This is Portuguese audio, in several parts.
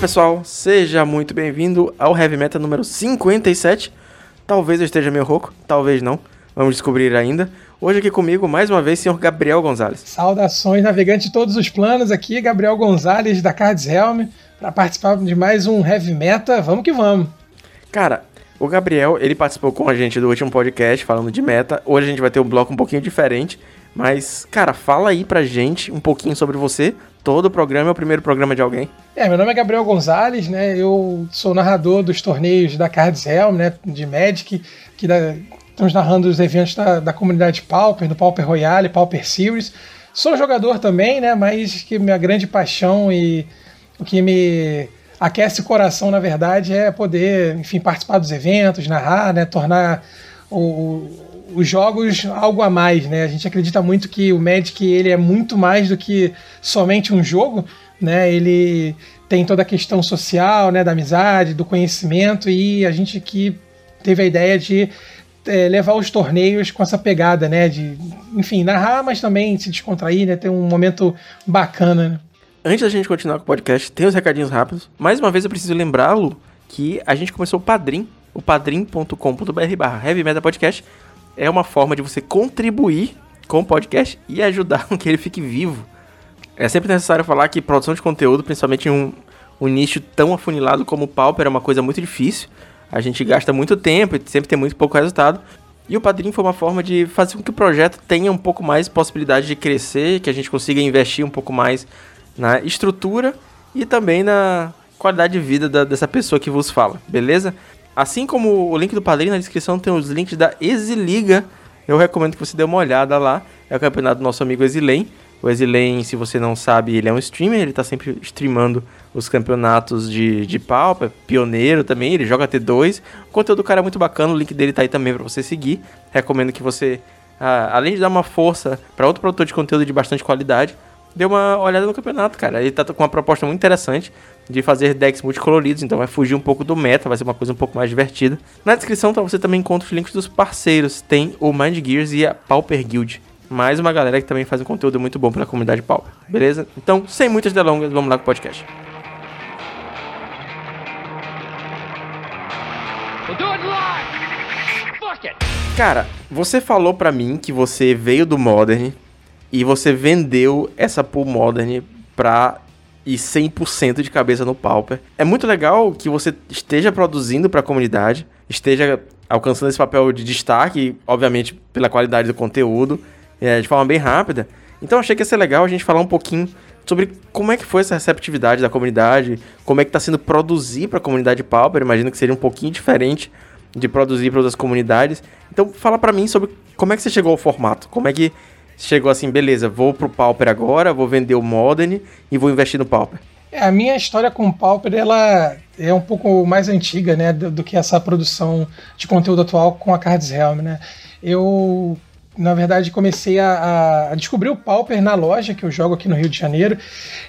pessoal, seja muito bem-vindo ao Heavy Meta número 57. Talvez eu esteja meio rouco, talvez não. Vamos descobrir ainda. Hoje aqui comigo, mais uma vez, senhor Gabriel Gonzalez. Saudações, navegante de todos os planos aqui, Gabriel Gonzalez da Cards Helm, para participar de mais um Heavy Meta. Vamos que vamos. Cara, o Gabriel, ele participou com a gente do último podcast falando de meta. Hoje a gente vai ter um bloco um pouquinho diferente. Mas, cara, fala aí pra gente um pouquinho sobre você. Todo programa é o primeiro programa de alguém. É, meu nome é Gabriel Gonzalez, né? Eu sou narrador dos torneios da Cards Helm, né? De Magic, que da, estamos narrando os eventos da, da comunidade Pauper, do Pauper Royale, Pauper Series. Sou jogador também, né? Mas que minha grande paixão e o que me aquece o coração, na verdade, é poder, enfim, participar dos eventos, narrar, né? Tornar o, os jogos algo a mais, né? A gente acredita muito que o Magic ele é muito mais do que somente um jogo, né? Ele tem toda a questão social, né, da amizade, do conhecimento e a gente aqui teve a ideia de é, levar os torneios com essa pegada, né, de, enfim, narrar, mas também se descontrair, né, ter um momento bacana. Né? Antes da gente continuar com o podcast, tem os recadinhos rápidos. Mais uma vez eu preciso lembrá-lo que a gente começou o Padrim, o padrim.com.br barra Heavy Podcast, é uma forma de você contribuir com o podcast e ajudar com que ele fique vivo. É sempre necessário falar que produção de conteúdo, principalmente em um, um nicho tão afunilado como o Pauper, é uma coisa muito difícil. A gente gasta muito tempo e sempre tem muito pouco resultado. E o Padrim foi uma forma de fazer com que o projeto tenha um pouco mais possibilidade de crescer, que a gente consiga investir um pouco mais na estrutura e também na qualidade de vida da, dessa pessoa que vos fala, beleza? Assim como o link do Padrim, na descrição tem os links da Exiliga. Eu recomendo que você dê uma olhada lá. É o campeonato do nosso amigo Exilen. O Exilen, se você não sabe, ele é um streamer, ele está sempre streamando os campeonatos de, de Pauper, é pioneiro também, ele joga T2. O conteúdo do cara é muito bacana, o link dele tá aí também para você seguir. Recomendo que você, ah, além de dar uma força para outro produtor de conteúdo de bastante qualidade, dê uma olhada no campeonato, cara. Ele tá com uma proposta muito interessante de fazer decks multicoloridos, então vai fugir um pouco do meta, vai ser uma coisa um pouco mais divertida. Na descrição tá, você também encontra os links dos parceiros, tem o Mind Gears e a Pauper Guild. Mais uma galera que também faz um conteúdo muito bom para a comunidade Pauper, beleza? Então, sem muitas delongas, vamos lá com o podcast. Cara, você falou para mim que você veio do Modern e você vendeu essa pool Modern pra e 100% de cabeça no Pauper. É muito legal que você esteja produzindo para a comunidade, esteja alcançando esse papel de destaque, obviamente pela qualidade do conteúdo, é, de forma bem rápida. Então achei que ia ser legal a gente falar um pouquinho sobre como é que foi essa receptividade da comunidade, como é que está sendo produzir para a comunidade Pauper. Imagino que seria um pouquinho diferente de produzir para outras comunidades. Então fala para mim sobre como é que você chegou ao formato, como é que chegou assim, beleza, vou pro Pauper agora, vou vender o Modern e vou investir no Pauper? É, a minha história com o Pauper, ela é um pouco mais antiga, né, do, do, que essa produção de conteúdo atual com a Cards Helm, né. Eu, na verdade, comecei a, a, descobrir o Pauper na loja que eu jogo aqui no Rio de Janeiro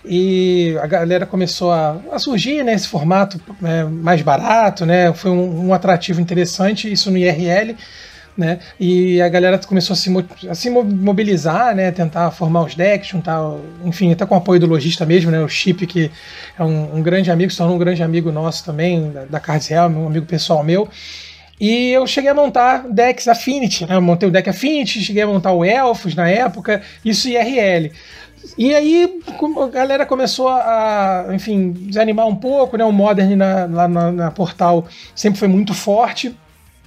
e a galera começou a, a surgir, né, esse formato é, mais barato, né, foi um, um atrativo interessante, isso no IRL, né? E a galera começou a se, a se mobilizar, né? Tentar formar os decks, juntar, enfim, até com o apoio do lojista mesmo, né? O Chip, que é um, um grande amigo, se tornou um grande amigo nosso também, da, da Cards Real, um amigo pessoal meu. E eu cheguei a montar decks Affinity, né? Eu montei o deck Affinity, cheguei a montar o Elfos na época, isso IRL. E aí a galera começou a, enfim, desanimar um pouco, né? O Modern na, lá na, na Portal sempre foi muito forte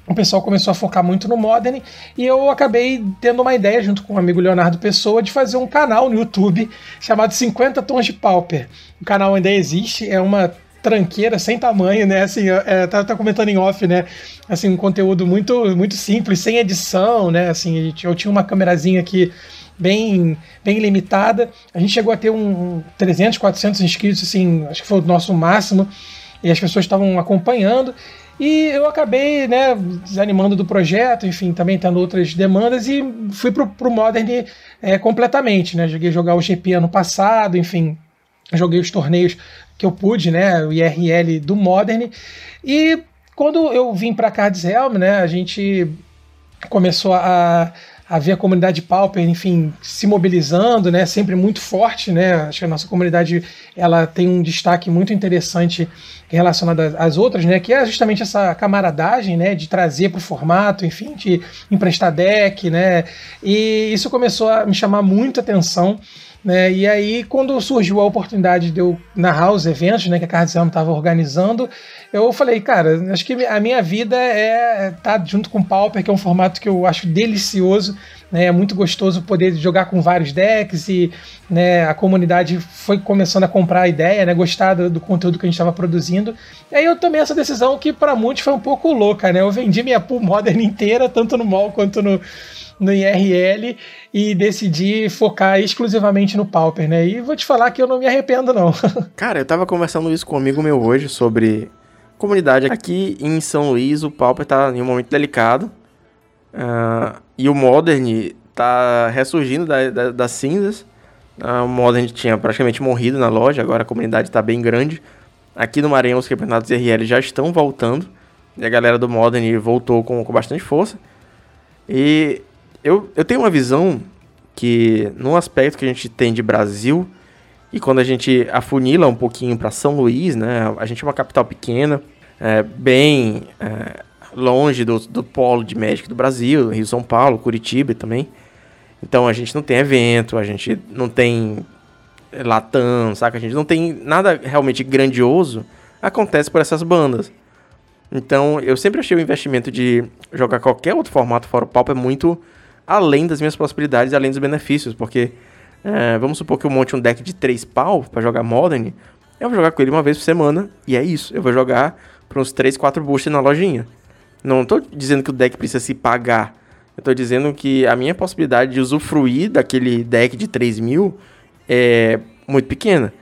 o pessoal começou a focar muito no Modern e eu acabei tendo uma ideia, junto com o amigo Leonardo Pessoa, de fazer um canal no YouTube chamado 50 Tons de Pauper. O canal ainda existe, é uma tranqueira sem tamanho, né? Assim, é, tá, tá, comentando em off, né? Assim, um conteúdo muito, muito simples, sem edição, né? Assim, eu tinha uma câmerazinha aqui bem, bem limitada. A gente chegou a ter um 300, 400 inscritos, assim, acho que foi o nosso máximo. E as pessoas estavam acompanhando. E eu acabei, né, desanimando do projeto, enfim, também tendo outras demandas e fui pro, pro Modern é, completamente, né? Joguei jogar o GP ano passado, enfim, joguei os torneios que eu pude, né, o IRL do Modern. E quando eu vim para Cards Helm, né, a gente começou a, a ver a comunidade Pauper, enfim, se mobilizando, né, sempre muito forte, né, acho que a nossa comunidade, ela tem um destaque muito interessante relacionado às outras, né, que é justamente essa camaradagem, né, de trazer para o formato, enfim, de emprestar deck, né, e isso começou a me chamar muita atenção, né? E aí, quando surgiu a oportunidade de eu narrar os eventos né, que a Cards estava organizando, eu falei, cara, acho que a minha vida é estar tá junto com o Pauper, que é um formato que eu acho delicioso. Né, é muito gostoso poder jogar com vários decks e né, a comunidade foi começando a comprar a ideia, né, gostar do, do conteúdo que a gente estava produzindo. E aí eu tomei essa decisão que para muitos foi um pouco louca. Né? Eu vendi minha pool modern inteira, tanto no mall quanto no, no IRL e decidi focar exclusivamente no Pauper, né? E vou te falar que eu não me arrependo, não. Cara, eu tava conversando isso com um amigo meu hoje sobre comunidade. Aqui em São Luís, o Pauper tá em um momento delicado. Uh, e o Modern tá ressurgindo da, da, das cinzas. Uh, o Modern tinha praticamente morrido na loja, agora a comunidade tá bem grande. Aqui no Maranhão, os campeonatos RL já estão voltando. E a galera do Modern voltou com, com bastante força. E eu, eu tenho uma visão que, no aspecto que a gente tem de Brasil, e quando a gente afunila um pouquinho para São Luís, né? A gente é uma capital pequena, é, bem é, longe do, do polo de México do Brasil, Rio São Paulo, Curitiba também. Então a gente não tem evento, a gente não tem Latam, saca? A gente não tem nada realmente grandioso acontece por essas bandas. Então eu sempre achei o investimento de jogar qualquer outro formato fora o palco é muito além das minhas possibilidades, além dos benefícios, porque é, vamos supor que eu monte um deck de 3 pau para jogar Modern, eu vou jogar com ele uma vez por semana, e é isso, eu vou jogar para uns 3, 4 boosters na lojinha. Não estou dizendo que o deck precisa se pagar, eu estou dizendo que a minha possibilidade de usufruir daquele deck de 3 mil é muito pequena.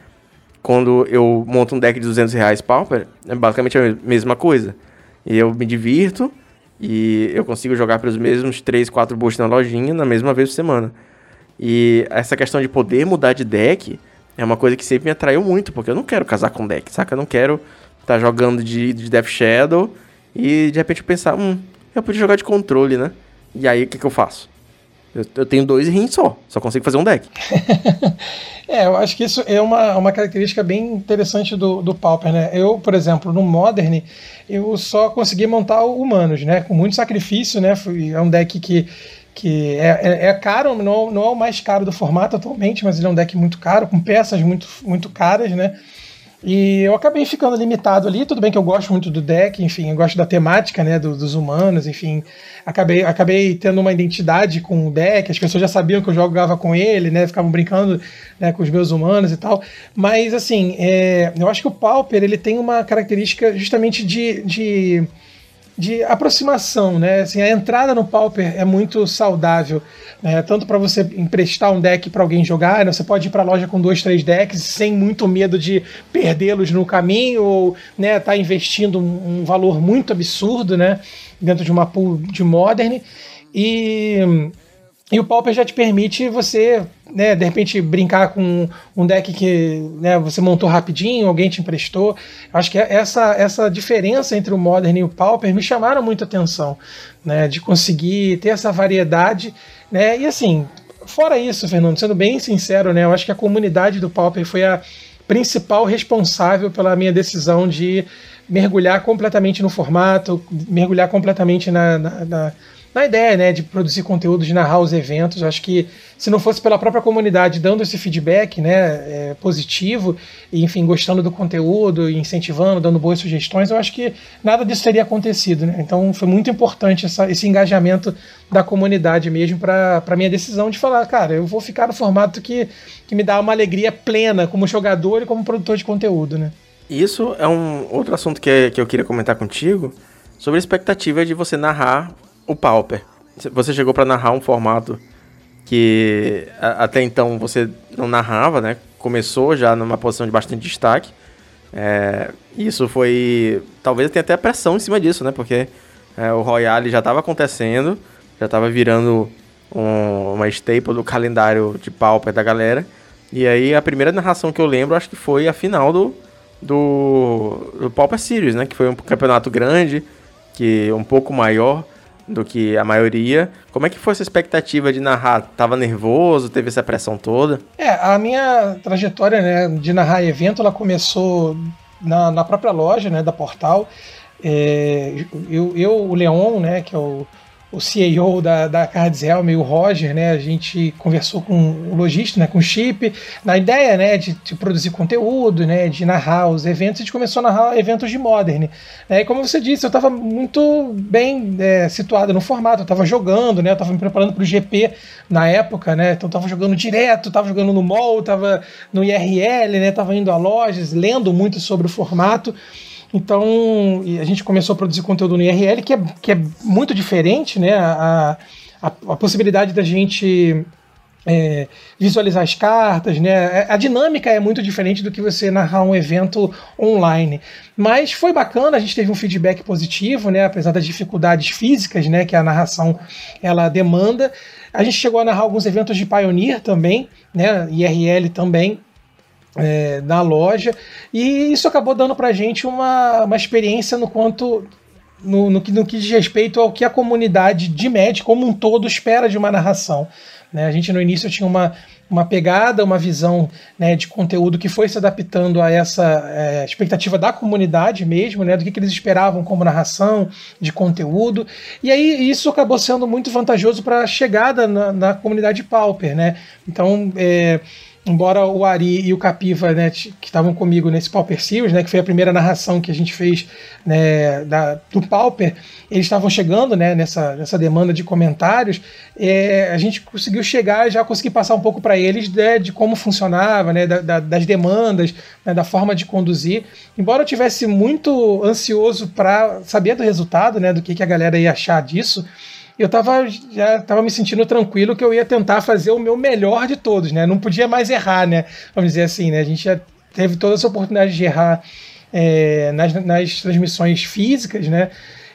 Quando eu monto um deck de 200 reais Pauper, é basicamente a mesma coisa. Eu me divirto, e eu consigo jogar pelos mesmos 3, 4 boosts na lojinha na mesma vez por semana. E essa questão de poder mudar de deck é uma coisa que sempre me atraiu muito, porque eu não quero casar com deck, saca? Eu não quero estar tá jogando de, de Death Shadow e de repente pensar, hum, eu podia jogar de controle, né? E aí o que, que eu faço? Eu, eu tenho dois rins só, só consigo fazer um deck. é, eu acho que isso é uma, uma característica bem interessante do, do Pauper, né? Eu, por exemplo, no Modern, eu só consegui montar humanos, né? Com muito sacrifício, né? É um deck que, que é, é, é caro, não, não é o mais caro do formato atualmente, mas ele é um deck muito caro, com peças muito, muito caras, né? E eu acabei ficando limitado ali. Tudo bem que eu gosto muito do deck, enfim, eu gosto da temática, né, do, dos humanos, enfim. Acabei, acabei tendo uma identidade com o deck, as pessoas já sabiam que eu jogava com ele, né, ficavam brincando né, com os meus humanos e tal. Mas, assim, é, eu acho que o Pauper ele tem uma característica justamente de, de de aproximação, né? Assim, a entrada no Pauper é muito saudável, né? Tanto para você emprestar um deck para alguém jogar, né? você pode ir para a loja com dois, três decks sem muito medo de perdê-los no caminho ou, né, tá investindo um, um valor muito absurdo, né, dentro de uma pool de Modern. E e o Pauper já te permite você, né, de repente, brincar com um deck que né, você montou rapidinho, alguém te emprestou. Acho que essa, essa diferença entre o Modern e o Pauper me chamaram muito atenção, né, de conseguir ter essa variedade. Né, e assim, fora isso, Fernando, sendo bem sincero, né, eu acho que a comunidade do Pauper foi a principal responsável pela minha decisão de mergulhar completamente no formato, mergulhar completamente na, na, na na ideia né, de produzir conteúdo, de narrar os eventos. Acho que se não fosse pela própria comunidade dando esse feedback né, é, positivo, e enfim, gostando do conteúdo, incentivando, dando boas sugestões, eu acho que nada disso teria acontecido. Né? Então foi muito importante essa, esse engajamento da comunidade mesmo para minha decisão de falar, cara, eu vou ficar no formato que, que me dá uma alegria plena como jogador e como produtor de conteúdo. Né? Isso é um outro assunto que, que eu queria comentar contigo sobre a expectativa de você narrar o Pauper. Você chegou para narrar um formato que até então você não narrava, né? Começou já numa posição de bastante destaque. É, isso foi. Talvez tenha até pressão em cima disso, né? Porque é, o Royale já estava acontecendo, já estava virando um, uma staple do calendário de Pauper da galera. E aí a primeira narração que eu lembro acho que foi a final do, do, do Pauper Series, né? Que foi um campeonato grande, que um pouco maior do que a maioria. Como é que foi essa expectativa de narrar? Tava nervoso? Teve essa pressão toda? É, a minha trajetória né, de narrar evento, ela começou na, na própria loja né, da Portal. É, eu, eu, o Leon, né, que é o o CEO da, da Cards Helm e o Roger, né, a gente conversou com o lojista, né, com o Chip, na ideia, né, de, de, produzir conteúdo, né, de narrar os eventos, a gente começou a narrar eventos de Modern. Né, e como você disse, eu estava muito bem é, situado no formato, eu estava jogando, né, eu estava me preparando para o GP na época, né, então estava jogando direto, estava jogando no mall, estava no IRL, né, estava indo a lojas, lendo muito sobre o formato. Então, a gente começou a produzir conteúdo no IRL, que é, que é muito diferente, né? A, a, a possibilidade da gente é, visualizar as cartas, né? É, a dinâmica é muito diferente do que você narrar um evento online. Mas foi bacana, a gente teve um feedback positivo, né? Apesar das dificuldades físicas, né? Que a narração ela demanda. A gente chegou a narrar alguns eventos de Pioneer também, né? IRL também é, na loja, e isso acabou dando para a gente uma, uma experiência no quanto no, no, que, no que diz respeito ao que a comunidade de médico como um todo espera de uma narração. Né? A gente no início tinha uma, uma pegada, uma visão né, de conteúdo que foi se adaptando a essa é, expectativa da comunidade mesmo, né, do que, que, eles esperavam como narração, de conteúdo. E aí isso acabou sendo muito vantajoso para a chegada na, na comunidade Pauper. Né? Então, é, embora o Ari e o Capiva, né, que estavam comigo nesse Pauper Series, né, que foi a primeira narração que a gente fez né, da, do Pauper, eles estavam chegando né, nessa, nessa demanda de comentários, é, a gente conseguiu chegar já consegui passar um pouco para eles né, de como funcionava, né, da, da, das demandas, né, da forma de conduzir. Embora eu tivesse muito ansioso para saber do resultado, né, do que, que a galera ia achar disso, eu tava, já estava me sentindo tranquilo que eu ia tentar fazer o meu melhor de todos, né? Não podia mais errar, né? Vamos dizer assim, né? A gente já teve toda essa oportunidade de errar é, nas, nas transmissões físicas, né?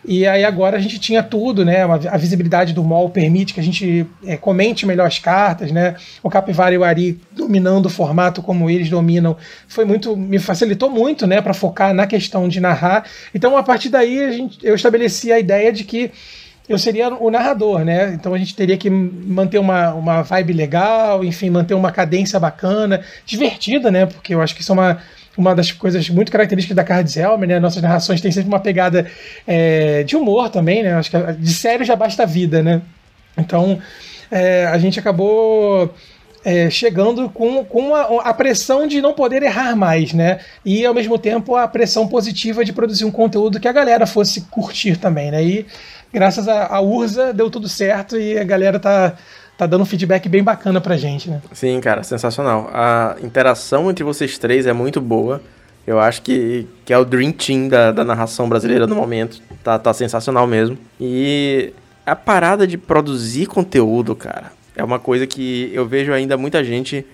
E aí agora a gente tinha tudo, né? A visibilidade do mall permite que a gente é, comente melhor as cartas, né? O Capivara e o Ari dominando o formato como eles dominam foi muito, me facilitou muito, né? Para focar na questão de narrar. Então a partir daí a gente, eu estabeleci a ideia de que eu seria o narrador, né? Então a gente teria que manter uma, uma vibe legal, enfim, manter uma cadência bacana, divertida, né? Porque eu acho que isso é uma, uma das coisas muito características da Cards Helm, né? Nossas narrações têm sempre uma pegada é, de humor também, né? Acho que de sério já basta a vida, né? Então é, a gente acabou é, chegando com, com a, a, pressão de não poder errar mais, né? E ao mesmo tempo a pressão positiva de produzir um conteúdo que a galera fosse curtir também, né? E graças à Urza deu tudo certo e a galera tá, tá dando um feedback bem bacana pra gente, né? Sim, cara, sensacional. A interação entre vocês três é muito boa. Eu acho que, que é o Dream Team da, da narração brasileira no momento. Tá, tá sensacional mesmo. E a parada de produzir conteúdo, cara, é uma coisa que eu vejo ainda muita gente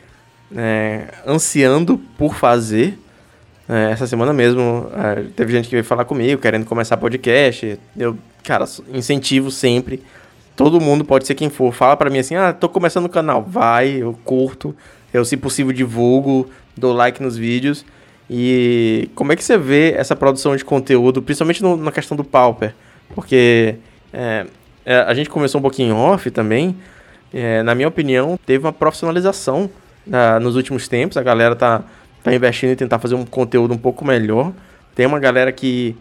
né, ansiando por fazer. É, essa semana mesmo, é, teve gente que veio falar comigo, querendo começar podcast. Eu cara, incentivo sempre. Todo mundo, pode ser quem for, fala para mim assim: ah, tô começando o canal. Vai, eu curto, eu, se possível, divulgo, dou like nos vídeos. E como é que você vê essa produção de conteúdo, principalmente no, na questão do Pauper? Porque é, é, a gente começou um pouquinho off também. É, na minha opinião, teve uma profissionalização uh, nos últimos tempos. A galera tá, tá investindo em tentar fazer um conteúdo um pouco melhor. Tem uma galera que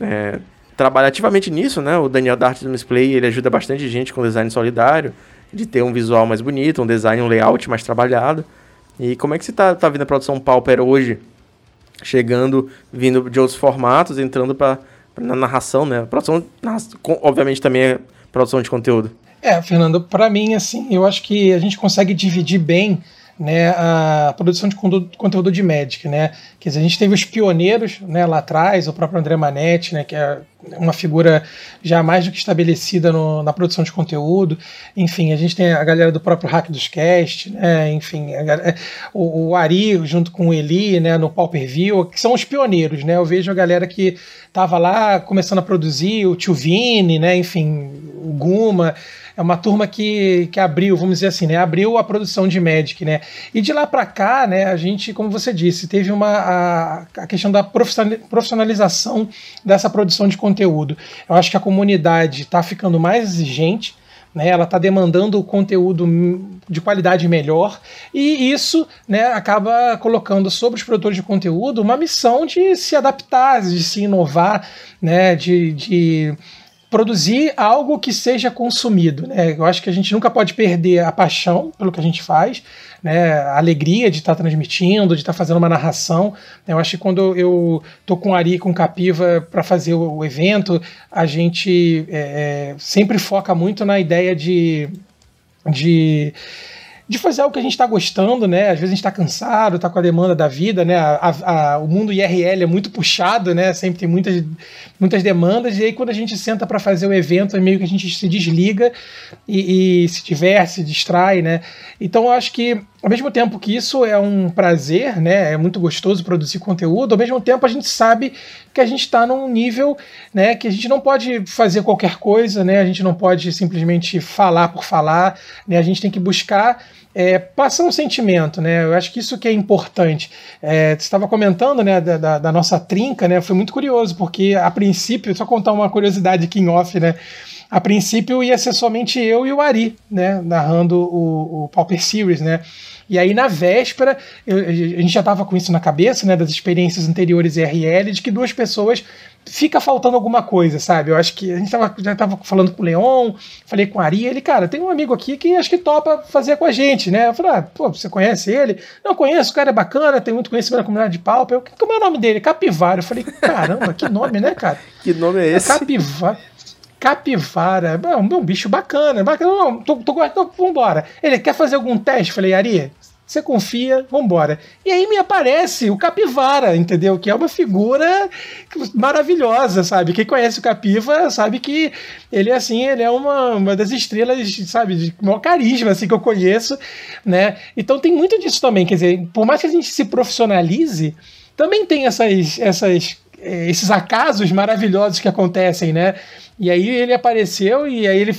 é, trabalha ativamente nisso, né? O Daniel Dart do Misplay, ele ajuda bastante gente com design solidário, de ter um visual mais bonito, um design, um layout mais trabalhado. E como é que você tá, tá vendo a produção Pauper hoje? Chegando, vindo de outros formatos, entrando para na narração, né? A produção, obviamente, também é produção de conteúdo. É, Fernando, para mim, assim, eu acho que a gente consegue dividir bem né, a produção de conteúdo de Magic, né? Quer dizer, a gente teve os pioneiros, né, lá atrás, o próprio André Manetti, né, que é uma figura já mais do que estabelecida no, na produção de conteúdo. Enfim, a gente tem a galera do próprio Hack dos Cast, né, enfim, a, é, o, o, Ari junto com o Eli, né, no Pauper View, que são os pioneiros, né? Eu vejo a galera que estava lá começando a produzir, o Tio Vini, né, enfim, o Guma, é uma turma que, que abriu, vamos dizer assim, né? Abriu a produção de Magic, né? E de lá para cá, né, a gente, como você disse, teve uma a, a questão da profissionalização dessa produção de conteúdo. Eu acho que a comunidade está ficando mais exigente, né, ela está demandando conteúdo de qualidade melhor e isso né, acaba colocando sobre os produtores de conteúdo uma missão de se adaptar, de se inovar, né, de, de produzir algo que seja consumido. Né? Eu acho que a gente nunca pode perder a paixão pelo que a gente faz, né? a alegria de estar tá transmitindo, de estar tá fazendo uma narração. Eu acho que quando eu tô com Ari com o Capiva para fazer o, evento, a gente é, é, sempre foca muito na ideia de. de de fazer algo que a gente está gostando, né? Às vezes a gente está cansado, está com a demanda da vida, né? A, a, a, o mundo IRL é muito puxado, né? Sempre tem muitas, muitas demandas, e aí quando a gente senta para fazer o evento, é meio que a gente se desliga e, e se diverte, se distrai, né? Então eu acho que ao mesmo tempo que isso é um prazer, né, é muito gostoso produzir conteúdo, ao mesmo tempo a gente sabe que a gente está num nível, né, que a gente não pode fazer qualquer coisa, né, a gente não pode simplesmente falar por falar, né, a gente tem que buscar é, passar um sentimento, né, eu acho que isso que é importante. É, você estava comentando, né, da, da, da nossa trinca, né, foi muito curioso, porque a princípio, só contar uma curiosidade aqui em off, né, a princípio ia ser somente eu e o Ari, né, narrando o, o Pauper Series, né? E aí na véspera, eu, a gente já tava com isso na cabeça, né, das experiências anteriores IRL, de que duas pessoas fica faltando alguma coisa, sabe? Eu acho que a gente tava, já tava falando com o Leon, falei com o Ari, ele, cara, tem um amigo aqui que acho que topa fazer com a gente, né? Eu falei, ah, pô, você conhece ele? Não, conheço, o cara é bacana, tem muito conhecimento na comunidade de Pauper. Eu, como é o nome dele? Capivara. Eu falei, caramba, que nome, né, cara? que nome é esse? Capivara. Capivara, é um, bicho bacana, bacana. Não, tô, tô, então, vambora. Ele quer fazer algum teste? Falei, Ari, você confia, vambora. E aí me aparece o Capivara, entendeu? Que é uma figura maravilhosa, sabe? Quem conhece o Capiva sabe que ele é assim, ele é uma, uma das estrelas, sabe, de maior carisma assim, que eu conheço, né? Então tem muito disso também, quer dizer, por mais que a gente se profissionalize, também tem essas, essas é, esses acasos maravilhosos que acontecem, né? E aí ele apareceu e aí ele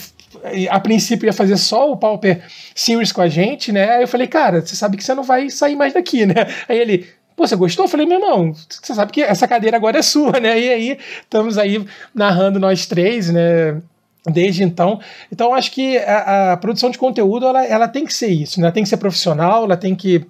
a princípio ia fazer só o Pauper Series com a gente, né? Aí eu falei, cara, você sabe que você não vai sair mais daqui, né? Aí ele, pô, você gostou? Eu falei, meu irmão, você sabe que essa cadeira agora é sua, né? E aí estamos aí narrando nós três, né? Desde então. Então, acho que a, a, produção de conteúdo ela, ela tem que ser isso, né? Ela tem que ser profissional, ela tem que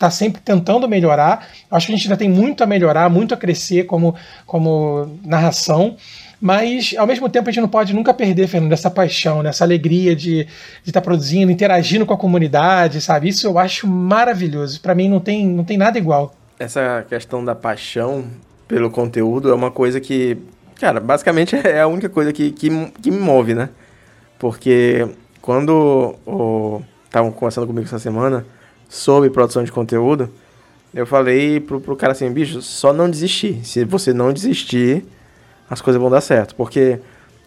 está sempre tentando melhorar. Acho que a gente ainda tem muito a melhorar, muito a crescer como, como narração. Mas, ao mesmo tempo, a gente não pode nunca perder, Fernando, essa paixão, né? essa alegria de estar tá produzindo, interagindo com a comunidade, sabe? Isso eu acho maravilhoso. Para mim, não tem, não tem nada igual. Essa questão da paixão pelo conteúdo é uma coisa que, cara, basicamente é a única coisa que, que, que me move, né? Porque quando estavam conversando comigo essa semana sobre produção de conteúdo, eu falei pro, pro cara assim, bicho, só não desistir. Se você não desistir, as coisas vão dar certo. Porque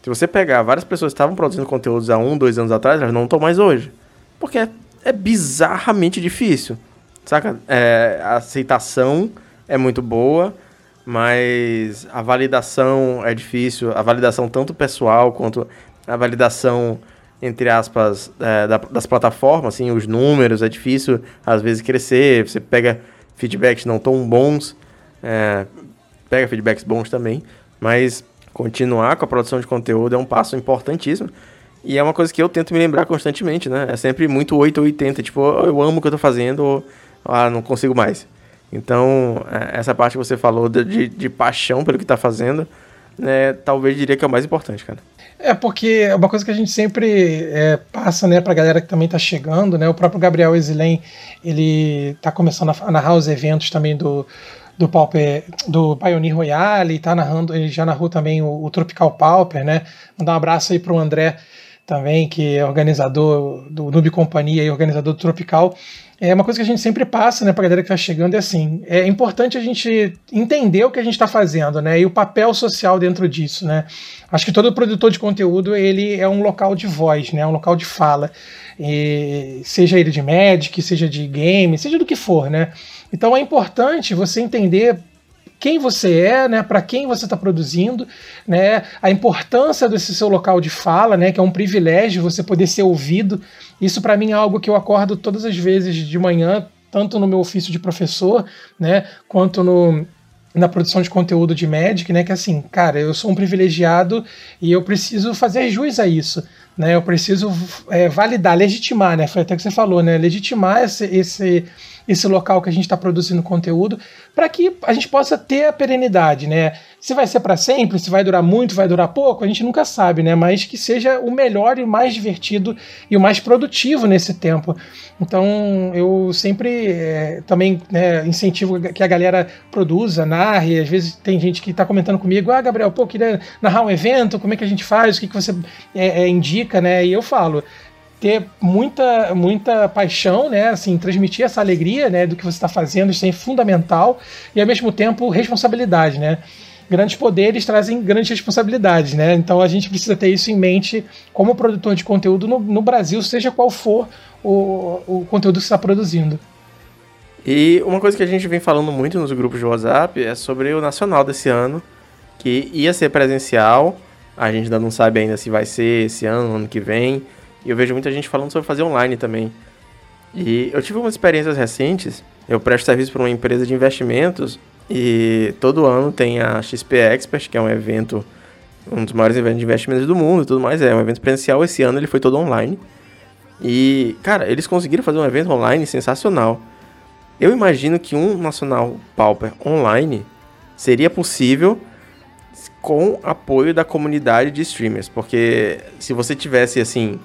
se você pegar várias pessoas que estavam produzindo conteúdos há um, dois anos atrás, elas não estão mais hoje. Porque é, é bizarramente difícil. Saca? É, a aceitação é muito boa, mas a validação é difícil. A validação tanto pessoal quanto a validação entre aspas, é, das plataformas, assim, os números, é difícil às vezes crescer, você pega feedbacks não tão bons, é, pega feedbacks bons também, mas continuar com a produção de conteúdo é um passo importantíssimo. E é uma coisa que eu tento me lembrar constantemente, né? É sempre muito 8 ou 80, tipo, eu amo o que eu tô fazendo, ou ah, não consigo mais. Então, é, essa parte que você falou de, de, paixão pelo que tá fazendo, né, talvez diria que é o mais importante, cara. É, porque é uma coisa que a gente sempre é, passa, né, pra galera que também tá chegando, né, o próprio Gabriel Esilém, ele tá começando a narrar os eventos também do, do Pauper, do Pioneer Royale, tá narrando, ele já narrou também o, o Tropical Pauper, né, mandar um abraço aí pro André também, que é organizador do Noob Companhia e organizador do Tropical, é uma coisa que a gente sempre passa, né, pra galera que tá chegando, é assim, é importante a gente entender o que a gente está fazendo, né, e o papel social dentro disso, né. Acho que todo produtor de conteúdo, ele é um local de voz, né, um local de fala, e seja ele de Magic, seja de game, seja do que for, né. Então é importante você entender quem você é, né, para quem você está produzindo, né, a importância desse seu local de fala, né, que é um privilégio você poder ser ouvido. Isso para mim é algo que eu acordo todas as vezes de manhã, tanto no meu ofício de professor, né, quanto no na produção de conteúdo de Magic, né? Que assim, cara, eu sou um privilegiado e eu preciso fazer jus a isso, né? Eu preciso é, validar, legitimar, né? Foi até que você falou, né? Legitimar esse, esse esse local que a gente está produzindo conteúdo, para que a gente possa ter a perenidade, né? Se vai ser para sempre, se vai durar muito, vai durar pouco, a gente nunca sabe, né? Mas que seja o melhor e o mais divertido e o mais produtivo nesse tempo. Então eu sempre é, também né, incentivo que a galera produza, narre. Às vezes tem gente que está comentando comigo: Ah, Gabriel, pô, queria narrar um evento, como é que a gente faz, o que, que você é, é, indica, né? E eu falo ter muita, muita paixão, né? Assim, transmitir essa alegria, né? Do que você está fazendo, isso é fundamental e ao mesmo tempo responsabilidade, né? Grandes poderes trazem grandes responsabilidades, né? Então a gente precisa ter isso em mente como produtor de conteúdo no, no Brasil, seja qual for o, o conteúdo que está produzindo. E uma coisa que a gente vem falando muito nos grupos de WhatsApp é sobre o nacional desse ano, que ia ser presencial, a gente ainda não sabe ainda se vai ser esse ano, ano que vem. E eu vejo muita gente falando sobre fazer online também. E eu tive umas experiências recentes. Eu presto serviço para uma empresa de investimentos e todo ano tem a XP Expert, que é um evento, um dos maiores eventos de investimentos do mundo e tudo mais. É um evento presencial. Esse ano ele foi todo online. E, cara, eles conseguiram fazer um evento online sensacional. Eu imagino que um Nacional Pauper online seria possível com apoio da comunidade de streamers, porque se você tivesse assim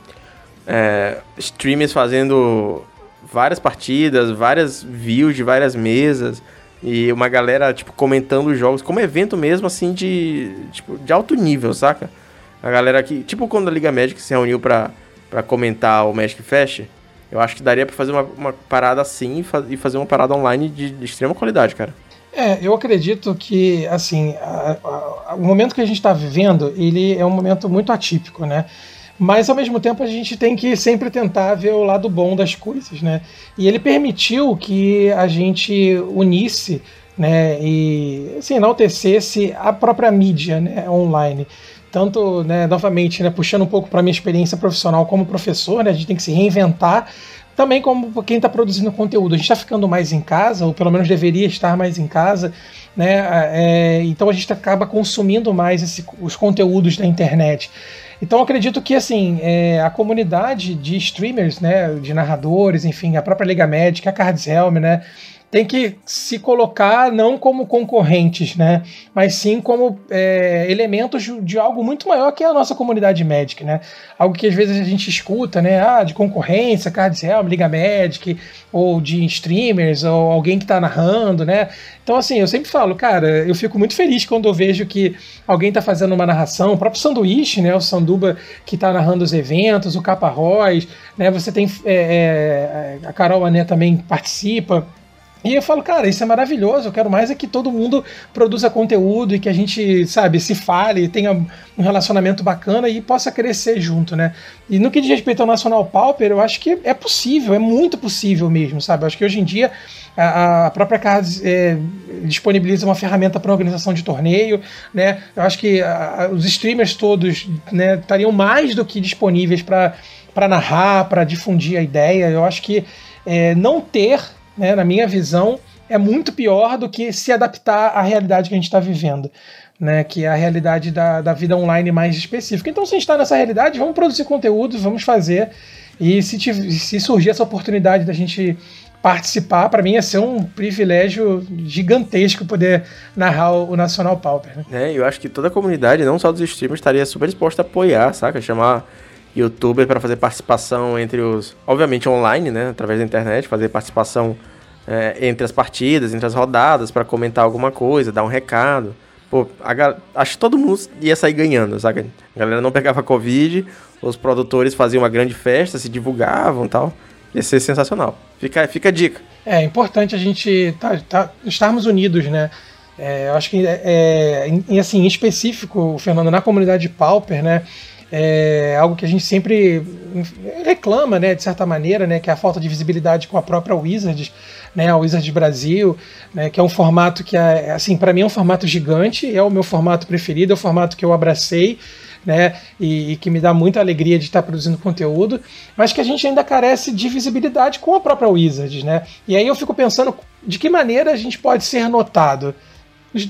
é, streamers fazendo várias partidas, várias views de várias mesas e uma galera tipo comentando os jogos como evento mesmo assim de tipo de alto nível, saca? A galera que tipo quando a Liga Magic se reuniu para para comentar o Magic Fest, eu acho que daria para fazer uma, uma, parada assim e fazer uma parada online de, de, extrema qualidade, cara. É, eu acredito que, assim, a, a, o momento que a gente está vivendo, ele é um momento muito atípico, né? Mas ao mesmo tempo a gente tem que sempre tentar ver o lado bom das coisas, né? E ele permitiu que a gente unisse, né, e assim, enaltecesse a própria mídia, né, online. Tanto, né, novamente, né, puxando um pouco para minha experiência profissional como professor, né, a gente tem que se reinventar, também como quem está produzindo conteúdo. A gente está ficando mais em casa, ou pelo menos deveria estar mais em casa, né? É, então a gente acaba consumindo mais esse, os conteúdos da internet. Então acredito que assim é, a comunidade de streamers, né, de narradores, enfim, a própria Liga Médica, a Cards Helm, né, tem que se colocar não como concorrentes, né, mas sim como é, elementos de algo muito maior que é a nossa comunidade médica, né? Algo que às vezes a gente escuta, né, ah, de concorrência, Cards Helm, Liga Magic, ou de streamers, ou alguém que está narrando, né? Então, assim, eu sempre falo, cara, eu fico muito feliz quando eu vejo que alguém está fazendo uma narração, o próprio Sanduíche, né, o Sanduba que está narrando os eventos, o Capa Royce, né, você tem é, é, a Carol Ané também participa, e eu falo, cara, isso é maravilhoso. Eu quero mais é que todo mundo produza conteúdo e que a gente, sabe, se fale, tenha um relacionamento bacana e possa crescer junto, né? E no que diz respeito ao Nacional Pauper, eu acho que é possível, é muito possível mesmo, sabe? Eu acho que hoje em dia a, a própria Cards é, disponibiliza uma ferramenta para organização de torneio, né? Eu acho que a, os streamers todos né, estariam mais do que disponíveis para narrar, para difundir a ideia. Eu acho que é, não ter né, na minha visão, é muito pior do que se adaptar à realidade que a gente está vivendo. Né, que é a realidade da, da vida online mais específica. Então, se a gente está nessa realidade, vamos produzir conteúdo, vamos fazer. E se, se surgir essa oportunidade da gente participar, para mim ia ser um privilégio gigantesco poder narrar o, Nacional Pauper. Né? É, eu acho que toda a comunidade, não só dos streamers, estaria super disposta a apoiar, saca? Chamar youtuber para fazer participação entre os. Obviamente online, né? Através da internet, fazer participação é, entre as partidas, entre as rodadas, para comentar alguma coisa, dar um recado. Pô, a, acho que todo mundo ia sair ganhando, sabe? A galera não pegava Covid, os produtores faziam uma grande festa, se divulgavam e tal. Ia ser sensacional. Fica, fica a dica. É importante a gente tá, tá, estarmos unidos, né? É, eu acho que, é, é, em, assim, em específico, Fernando, na comunidade Pauper, né? É algo que a gente sempre reclama, né, de certa maneira, né, que é a falta de visibilidade com a própria Wizards, né, a Wizards Brasil, né, que é um formato que, é, assim, para mim é um formato gigante, é o meu formato preferido, é o formato que eu abracei, né, e, e, que me dá muita alegria de estar produzindo conteúdo, mas que a gente ainda carece de visibilidade com a própria Wizards, né? E aí eu fico pensando de que maneira a gente pode ser notado,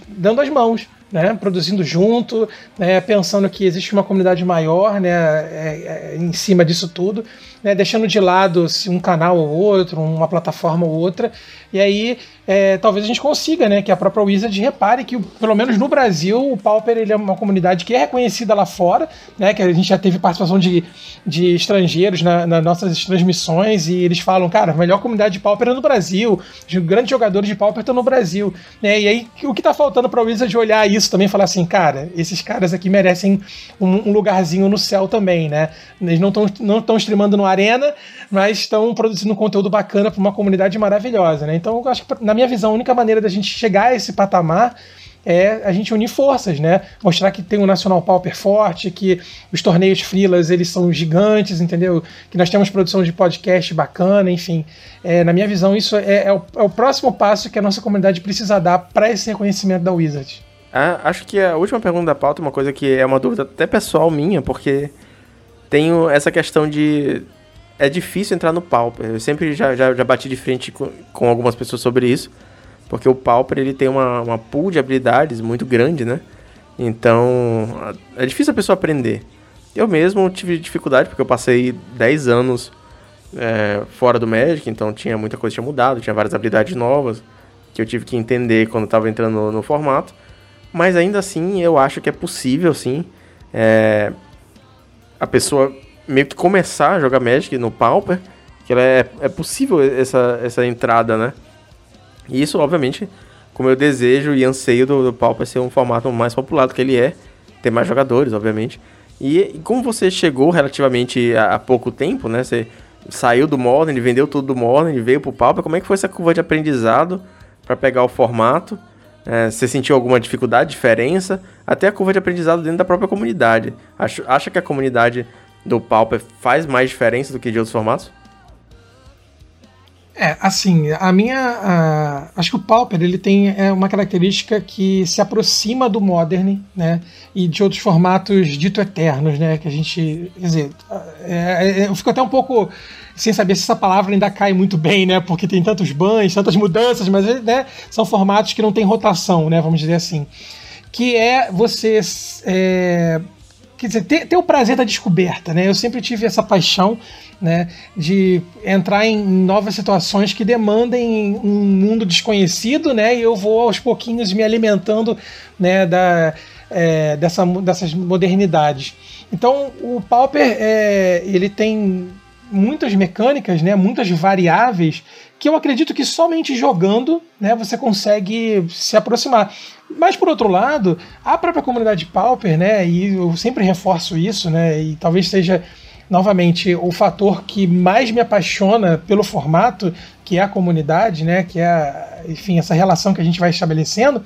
dando as mãos, né, produzindo junto, né, pensando que existe uma comunidade maior né, é, é, em cima disso tudo, né, deixando de lado se um canal ou outro, uma plataforma ou outra, e aí é, talvez a gente consiga, né, que a própria Wizard repare que, pelo menos no Brasil, o Pauper ele é uma comunidade que é reconhecida lá fora, né, que a gente já teve participação de, de estrangeiros na, nas nossas transmissões e eles falam, cara, a melhor comunidade de Pauper é no Brasil, os grandes jogadores de Pauper estão no Brasil, né, e aí o que está faltando para a Wizard olhar isso também e falar assim, cara, esses caras aqui merecem um, um lugarzinho no céu também, né, eles não estão não streamando no Arena, mas estão produzindo conteúdo bacana para uma comunidade maravilhosa, né, então eu acho que na minha visão, a única maneira da gente chegar a esse patamar é a gente unir forças, né? Mostrar que tem um Nacional Pauper forte, que os torneios freelas eles são gigantes, entendeu? Que nós temos produção de podcast bacana, enfim. É, na minha visão, isso é, é, o, é, o, próximo passo que a nossa comunidade precisa dar para esse reconhecimento da Wizard. Ah, acho que a última pergunta da pauta é uma coisa que é uma dúvida até pessoal minha, porque tenho essa questão de é difícil entrar no Pauper. Eu sempre já, já, já bati de frente com, com, algumas pessoas sobre isso. Porque o Pauper ele tem uma, uma pool de habilidades muito grande, né? Então é difícil a pessoa aprender. Eu mesmo tive dificuldade porque eu passei 10 anos é, fora do Magic, então tinha muita coisa tinha mudado, tinha várias habilidades novas que eu tive que entender quando estava entrando no, no, formato. Mas ainda assim eu acho que é possível sim é, a pessoa meio que começar a jogar Magic no Pauper, que ela é, é possível essa, essa entrada, né? E isso, obviamente, com o meu desejo e anseio do, do Pauper ser um formato mais popular do que ele é, ter mais jogadores, obviamente. E, e como você chegou relativamente há, pouco tempo, né? Você saiu do Modern, vendeu tudo do Modern, veio pro Pauper, como é que foi essa curva de aprendizado para pegar o formato? É, você sentiu alguma dificuldade, diferença? Até a curva de aprendizado dentro da própria comunidade. Acho, acha que a comunidade do Pauper faz mais diferença do que de outros formatos? É, assim, a minha. Acho que o Pauper ele tem é, uma característica que se aproxima do Modern, né? E de outros formatos dito eternos, né? Que a gente. Quer dizer, é, é, eu fico até um pouco sem saber se essa palavra ainda cai muito bem, né? Porque tem tantos banhos, tantas mudanças, mas né, são formatos que não tem rotação, né? Vamos dizer assim. Que é você. É, quer dizer, ter, ter o prazer da descoberta, né? Eu sempre tive essa paixão, né, de entrar em novas situações que demandem um mundo desconhecido, né? E eu vou aos pouquinhos me alimentando, né, da, é, dessa, dessas modernidades. Então, o Pauper, é, ele tem muitas mecânicas, né, muitas variáveis que eu acredito que somente jogando né, você consegue se aproximar. Mas por outro lado, a própria comunidade Pauper, né, e eu sempre reforço isso, né, e talvez seja novamente o fator que mais me apaixona pelo formato, que é a comunidade, né, que é, enfim, essa relação que a gente vai estabelecendo,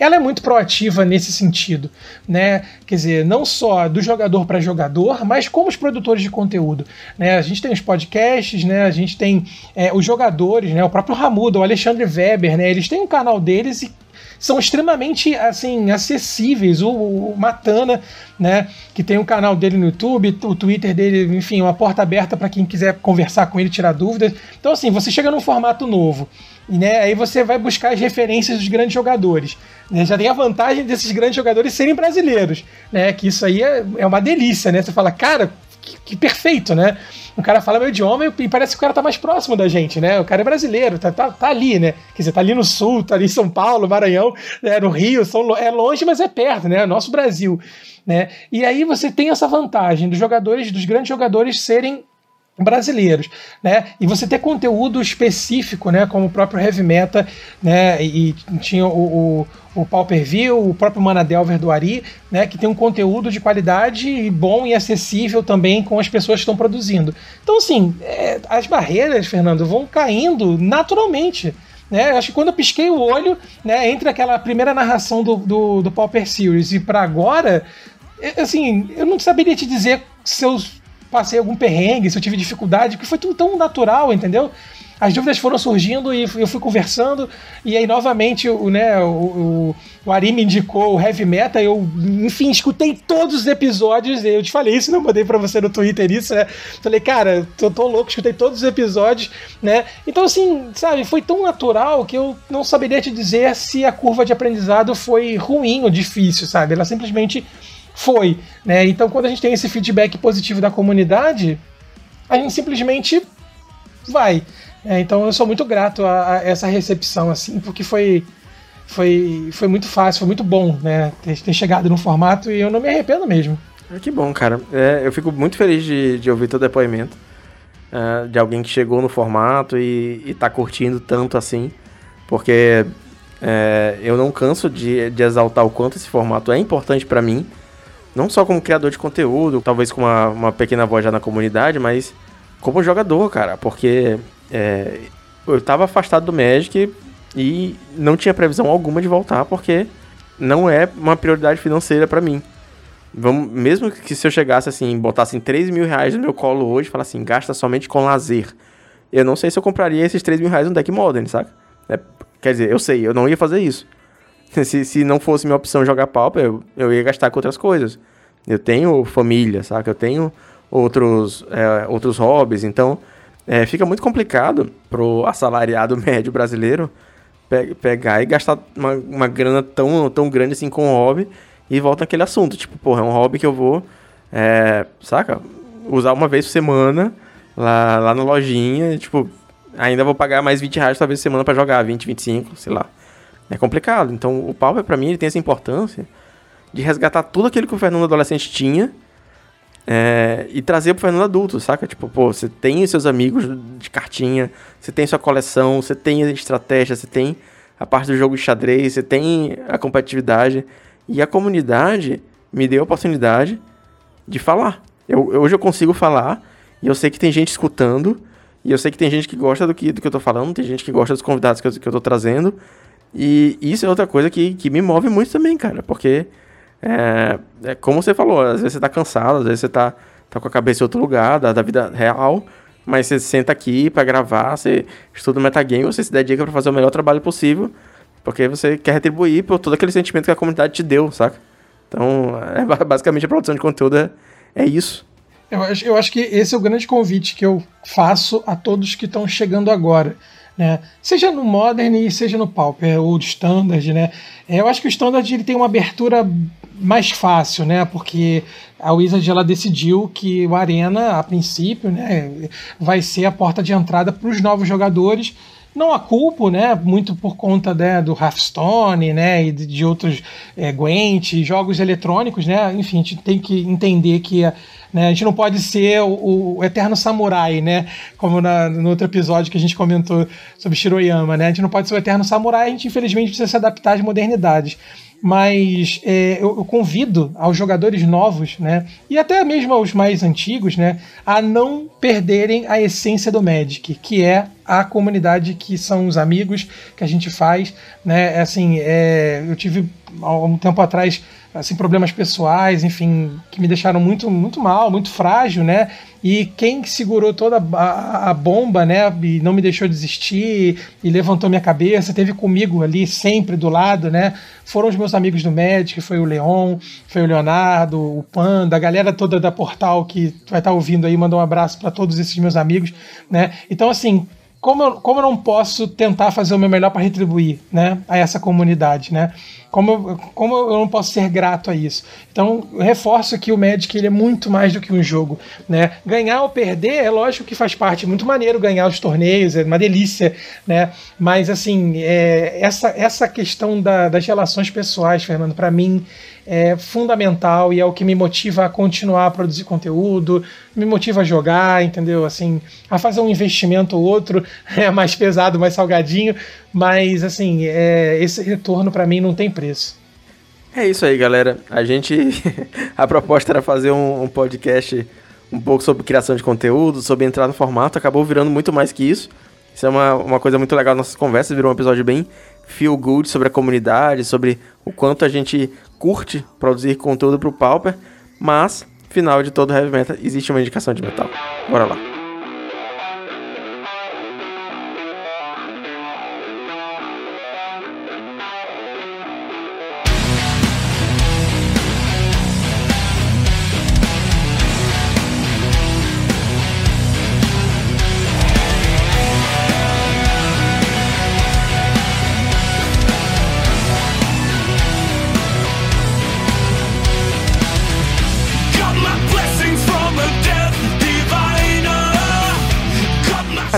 ela é muito proativa nesse sentido, né? Quer dizer, não só do jogador para jogador, mas como os produtores de conteúdo, né? A gente tem os podcasts, né? A gente tem é, os jogadores, né? O próprio Ramudo, o Alexandre Weber, né? Eles têm um canal deles e são extremamente assim acessíveis. O, o, Matana, né, que tem um canal dele no YouTube, o Twitter dele, enfim, uma porta aberta para quem quiser conversar com ele, tirar dúvidas. Então assim, você chega num formato novo. E né, aí você vai buscar as referências dos grandes jogadores. Né? Já tem a vantagem desses grandes jogadores serem brasileiros, né? Que isso aí é, é uma delícia, né? Você fala, cara, que, perfeito, né? O cara fala meu idioma e parece que o cara tá mais próximo da gente, né? O cara é brasileiro, tá, tá, tá ali, né? Quer dizer, tá ali no sul, tá ali em São Paulo, Maranhão, né? no Rio, são, é longe, mas é perto, né? Nosso Brasil, né? E aí você tem essa vantagem dos jogadores, dos grandes jogadores serem brasileiros, né? E você ter conteúdo específico, né? Como o próprio Heavy Meta, né? E tinha o, o, o Pauper View, o próprio Manadelver do Ari, né? Que tem um conteúdo de qualidade bom e acessível também com as pessoas que estão produzindo. Então, assim, é, as barreiras, Fernando, vão caindo naturalmente. Né, acho que quando eu pisquei o olho, né, entre aquela primeira narração do, do, do Pauper Series e para agora, é, assim, eu não saberia te dizer se eu passei algum perrengue, se eu tive dificuldade, porque foi tudo tão natural, entendeu? as dúvidas foram surgindo e eu fui conversando, e aí novamente o, né, o, o, o Ari me indicou o Heavy Metal, eu, enfim, escutei todos os episódios, eu te falei isso, não né, mandei para você no Twitter isso, né? Falei, cara, tô, tô louco, escutei todos os episódios, né? Então, assim, sabe, foi tão natural que eu não saberia te dizer se a curva de aprendizado foi ruim ou difícil, sabe? Ela simplesmente foi, né? Então, quando a gente tem esse feedback positivo da comunidade, a gente simplesmente vai. É, então eu sou muito grato a, a, essa recepção, assim, porque foi, foi, foi muito fácil, foi muito bom, né? Ter, ter chegado no formato e eu não me arrependo mesmo. É, que bom, cara. É, eu fico muito feliz de, de ouvir teu depoimento. Uh, de alguém que chegou no formato e, e tá curtindo tanto assim. Porque é, eu não canso de, de exaltar o quanto esse formato é importante para mim. Não só como criador de conteúdo, talvez com uma, uma pequena voz já na comunidade, mas como jogador, cara. Porque é, eu tava afastado do Magic e não tinha previsão alguma de voltar, porque não é uma prioridade financeira para mim. Vamos, mesmo que se eu chegasse assim, botassem 3 mil reais no meu colo hoje falasse assim, gasta somente com lazer. Eu não sei se eu compraria esses 3 mil reais no deck Modern, saca? É, quer dizer, eu sei, eu não ia fazer isso. Se, se não fosse minha opção jogar Pauper, eu, eu ia gastar com outras coisas. Eu tenho família, saca? Eu tenho outros, é, outros hobbies, então é, fica muito complicado pro assalariado médio brasileiro pe pegar e gastar uma, uma grana tão, tão grande assim com o hobby e volta naquele assunto. Tipo, porra, é um hobby que eu vou, é, saca? Usar uma vez por semana lá, lá na lojinha. tipo, ainda vou pagar mais 20 reais talvez por semana para jogar, 20, 25, sei lá. É complicado. Então o Pauper, para mim, ele tem essa importância de resgatar tudo aquilo que o Fernando adolescente tinha é, e trazer pro Fernando adulto, saca? Tipo, pô, você tem seus amigos de cartinha, você tem sua coleção, você tem a estratégia, você tem a parte do jogo de xadrez, você tem a competitividade. E a comunidade me deu a oportunidade de falar. Eu, hoje eu consigo falar, e eu sei que tem gente escutando, e eu sei que tem gente que gosta do que, do que eu tô falando, tem gente que gosta dos convidados que eu, que eu tô trazendo. E isso é outra coisa que, que me move muito também, cara, porque é, é como você falou, às vezes você tá cansado, às vezes você tá, tá com a cabeça em outro lugar, da, da vida real, mas você senta aqui para gravar, você estuda o metagame, você se dedica para fazer o melhor trabalho possível, porque você quer retribuir por todo aquele sentimento que a comunidade te deu, saca? Então, é, basicamente a produção de conteúdo é, é isso. Eu acho, eu acho que esse é o grande convite que eu faço a todos que estão chegando agora. Né? Seja no Modern, seja no Pauper ou Standard, né? Eu acho que o Standard ele tem uma abertura mais fácil, né? Porque a Wizard ela decidiu que o Arena, a princípio, né, vai ser a porta de entrada para os novos jogadores. Não a culpo, né? Muito por conta né, do Hearthstone, né? E de outros é, Gwent, jogos eletrônicos, né? Enfim, a gente tem que entender que né, a gente não pode ser o, o eterno samurai, né? Como na, no outro episódio que a gente comentou sobre Shiroyama, né? A gente não pode ser o eterno samurai, a gente infelizmente precisa se adaptar às modernidades mas é, eu, eu, convido aos jogadores novos, né, e até mesmo aos mais antigos, né, a não perderem a essência do Magic, que é a comunidade que são os amigos que a gente faz, né, é assim, é, eu tive há um tempo atrás assim problemas pessoais, enfim, que me deixaram muito muito mal, muito frágil, né? E quem segurou toda a, a, bomba, né, e não me deixou desistir e levantou minha cabeça, teve comigo ali sempre do lado, né? Foram os meus amigos do Magic, foi o Leon, foi o Leonardo, o Panda, a galera toda da Portal que vai estar tá ouvindo aí, manda um abraço para todos esses meus amigos, né? Então assim, como eu, como eu não posso tentar fazer o meu melhor para retribuir, né, a essa comunidade, né? Como, como eu não posso ser grato a isso? Então, reforço que o Magic ele é muito mais do que um jogo. Né? Ganhar ou perder é lógico que faz parte. Muito maneiro ganhar os torneios, é uma delícia. Né? Mas, assim, é, essa, essa questão da, das relações pessoais, Fernando, para mim é fundamental e é o que me motiva a continuar a produzir conteúdo, me motiva a jogar, entendeu? Assim, a fazer um investimento ou outro é mais pesado, mais salgadinho, mas assim, é, esse retorno para mim não tem. É isso aí, galera. A gente. a proposta era fazer um, um, podcast um pouco sobre criação de conteúdo, sobre entrar no formato, acabou virando muito mais que isso. Isso é uma, uma coisa muito legal nossas conversas, virou um episódio bem feel good sobre a comunidade, sobre o quanto a gente curte produzir conteúdo pro Pauper. Mas, final de todo heavy metal, existe uma indicação de metal. Bora lá.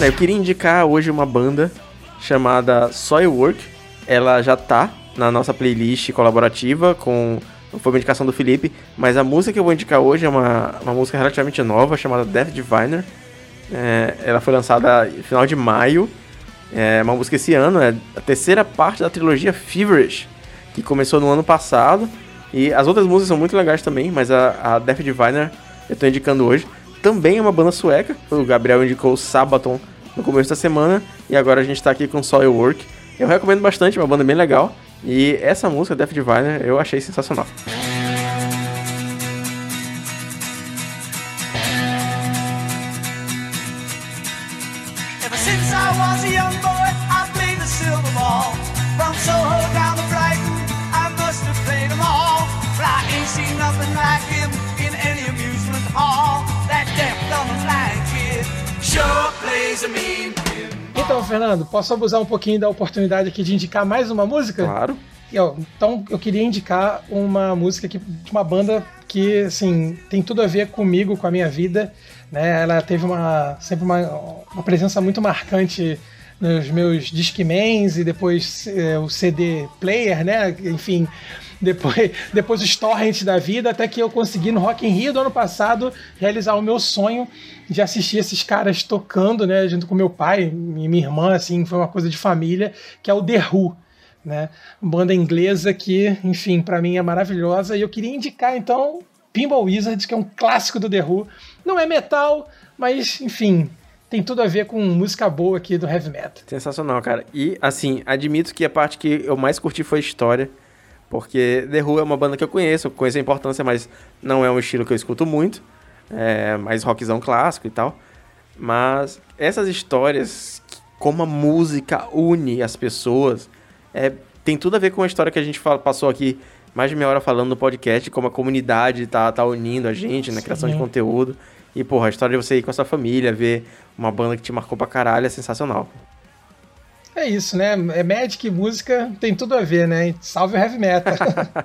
Cara, eu queria indicar hoje uma banda chamada Soilwork. Ela já tá na nossa playlist colaborativa com. Foi uma indicação do Felipe, mas a música que eu vou indicar hoje é uma, uma música relativamente nova chamada Death Diviner. É, ela foi lançada no final de maio. É uma música esse ano, é a terceira parte da trilogia Feverish, que começou no ano passado. E as outras músicas são muito legais também, mas a, a Death Diviner eu tô indicando hoje. Também é uma banda sueca, o Gabriel indicou Sabaton no começo da semana e agora a gente está aqui com Soilwork. Eu recomendo bastante, uma banda bem legal. E essa música, Death Diviner, eu achei sensacional. Então, Fernando, posso abusar um pouquinho da oportunidade aqui de indicar mais uma música? Claro. Então, eu queria indicar uma música aqui de uma banda que, assim, tem tudo a ver comigo, com a minha vida. Né? Ela teve uma, sempre uma, uma presença muito marcante nos meus Discmans e depois é, o CD player, né? Enfim, depois, depois os torrents da vida, até que eu consegui no Rock in Rio do ano passado realizar o meu sonho de assistir esses caras tocando, né, junto com meu pai e minha irmã, assim, foi uma coisa de família, que é o The Who, né? Banda inglesa que, enfim, para mim é maravilhosa e eu queria indicar então Pinball Wizards, que é um clássico do The Who. Não é metal, mas enfim, tem tudo a ver com música boa aqui do heavy metal. Sensacional, cara. E assim, admito que a parte que eu mais curti foi a história. Porque The Who é uma banda que eu conheço, eu conheço a importância, mas não é um estilo que eu escuto muito. É mais rockzão clássico e tal. Mas essas histórias, como a música une as pessoas, é, tem tudo a ver com a história que a gente fala, passou aqui mais de meia hora falando no podcast, como a comunidade tá, tá unindo a gente na criação de conteúdo. E, porra, a história de você ir com a sua família, ver uma banda que te marcou pra caralho é sensacional. É isso, né? É Magic e música tem tudo a ver, né? Salve o heavy metal.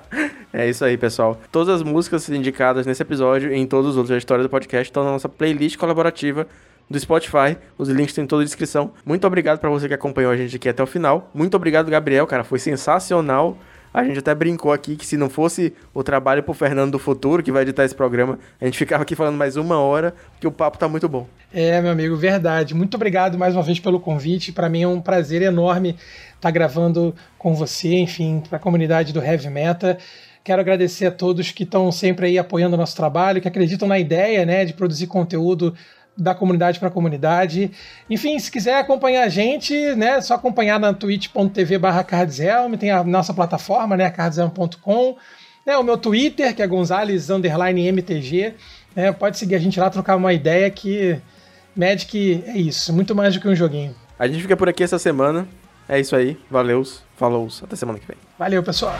é isso aí, pessoal. Todas as músicas indicadas nesse episódio e em todos os outros da história do podcast estão na nossa playlist colaborativa do Spotify. Os links estão em toda a descrição. Muito obrigado para você que acompanhou a gente aqui até o final. Muito obrigado, Gabriel, cara. Foi sensacional. A gente até brincou aqui que se não fosse o trabalho pro Fernando do Futuro, que vai editar esse programa, a gente ficava aqui falando mais uma hora, porque o papo tá muito bom. É, meu amigo, verdade. Muito obrigado mais uma vez pelo convite. Para mim é um prazer enorme estar tá gravando com você, enfim, para a comunidade do Heavy Metal. Quero agradecer a todos que estão sempre aí apoiando o nosso trabalho, que acreditam na ideia, né, de produzir conteúdo da comunidade para a comunidade. Enfim, se quiser acompanhar a gente, né, é só acompanhar na twitch.tv barra cardselm, tem a nossa plataforma, né, cardselm.com, né, o meu Twitter, que é gonzales, underline mtg, né, pode seguir a gente lá, trocar uma ideia que Magic é isso, muito mais do que um joguinho. A gente fica por aqui essa semana, é isso aí, valeu, falou, até semana que vem. Valeu, pessoal.